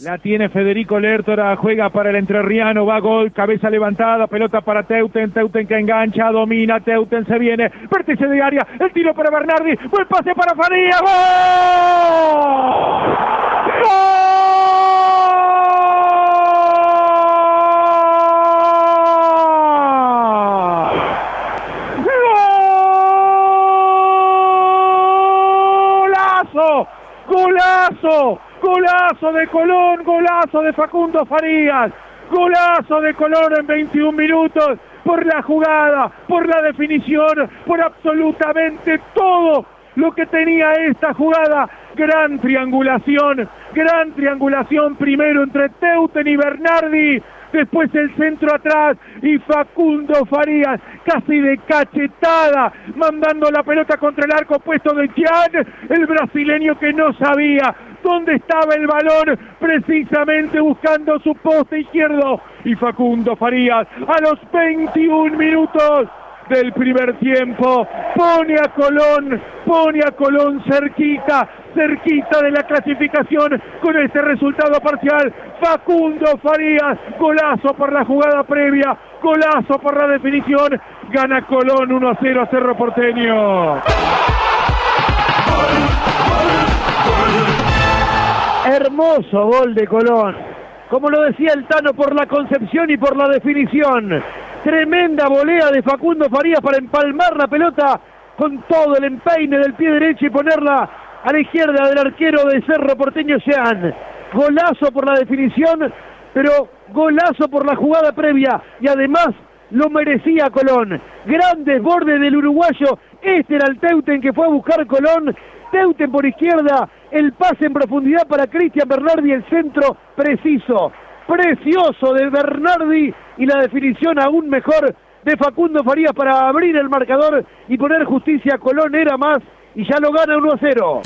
La tiene Federico Lertora, juega para el entrerriano, va gol, cabeza levantada, pelota para Teuten, Teuten que engancha, domina, Teuten se viene, vértice de área, el tiro para Bernardi, buen pase para Faría, ¡Gol! ¡Golazo! ¡Golazo! De Colón, golazo de Facundo Farías, golazo de Colón en 21 minutos por la jugada, por la definición, por absolutamente todo lo que tenía esta jugada. Gran triangulación, gran triangulación primero entre Teuten y Bernardi después el centro atrás y Facundo Farías casi de cachetada, mandando la pelota contra el arco puesto de Tian, el brasileño que no sabía dónde estaba el balón, precisamente buscando su poste izquierdo. Y Facundo Farías a los 21 minutos del primer tiempo. Pone a Colón, pone a Colón cerquita, cerquita de la clasificación con este resultado parcial. Facundo Farías, golazo por la jugada previa, golazo por la definición. Gana Colón 1 a 0 a Cerro Porteño. Hermoso gol de Colón. Como lo decía el Tano, por la concepción y por la definición. Tremenda volea de Facundo Farías para empalmar la pelota con todo el empeine del pie derecho y ponerla a la izquierda del arquero de Cerro Porteño Sean. Golazo por la definición, pero golazo por la jugada previa y además lo merecía Colón. Gran desborde del uruguayo. Este era el Teuten que fue a buscar Colón. Teuten por izquierda. El pase en profundidad para Cristian Bernardi. El centro preciso. Precioso de Bernardi. Y la definición aún mejor de Facundo Farías para abrir el marcador y poner justicia a Colón. Era más. Y ya lo gana 1 a 0.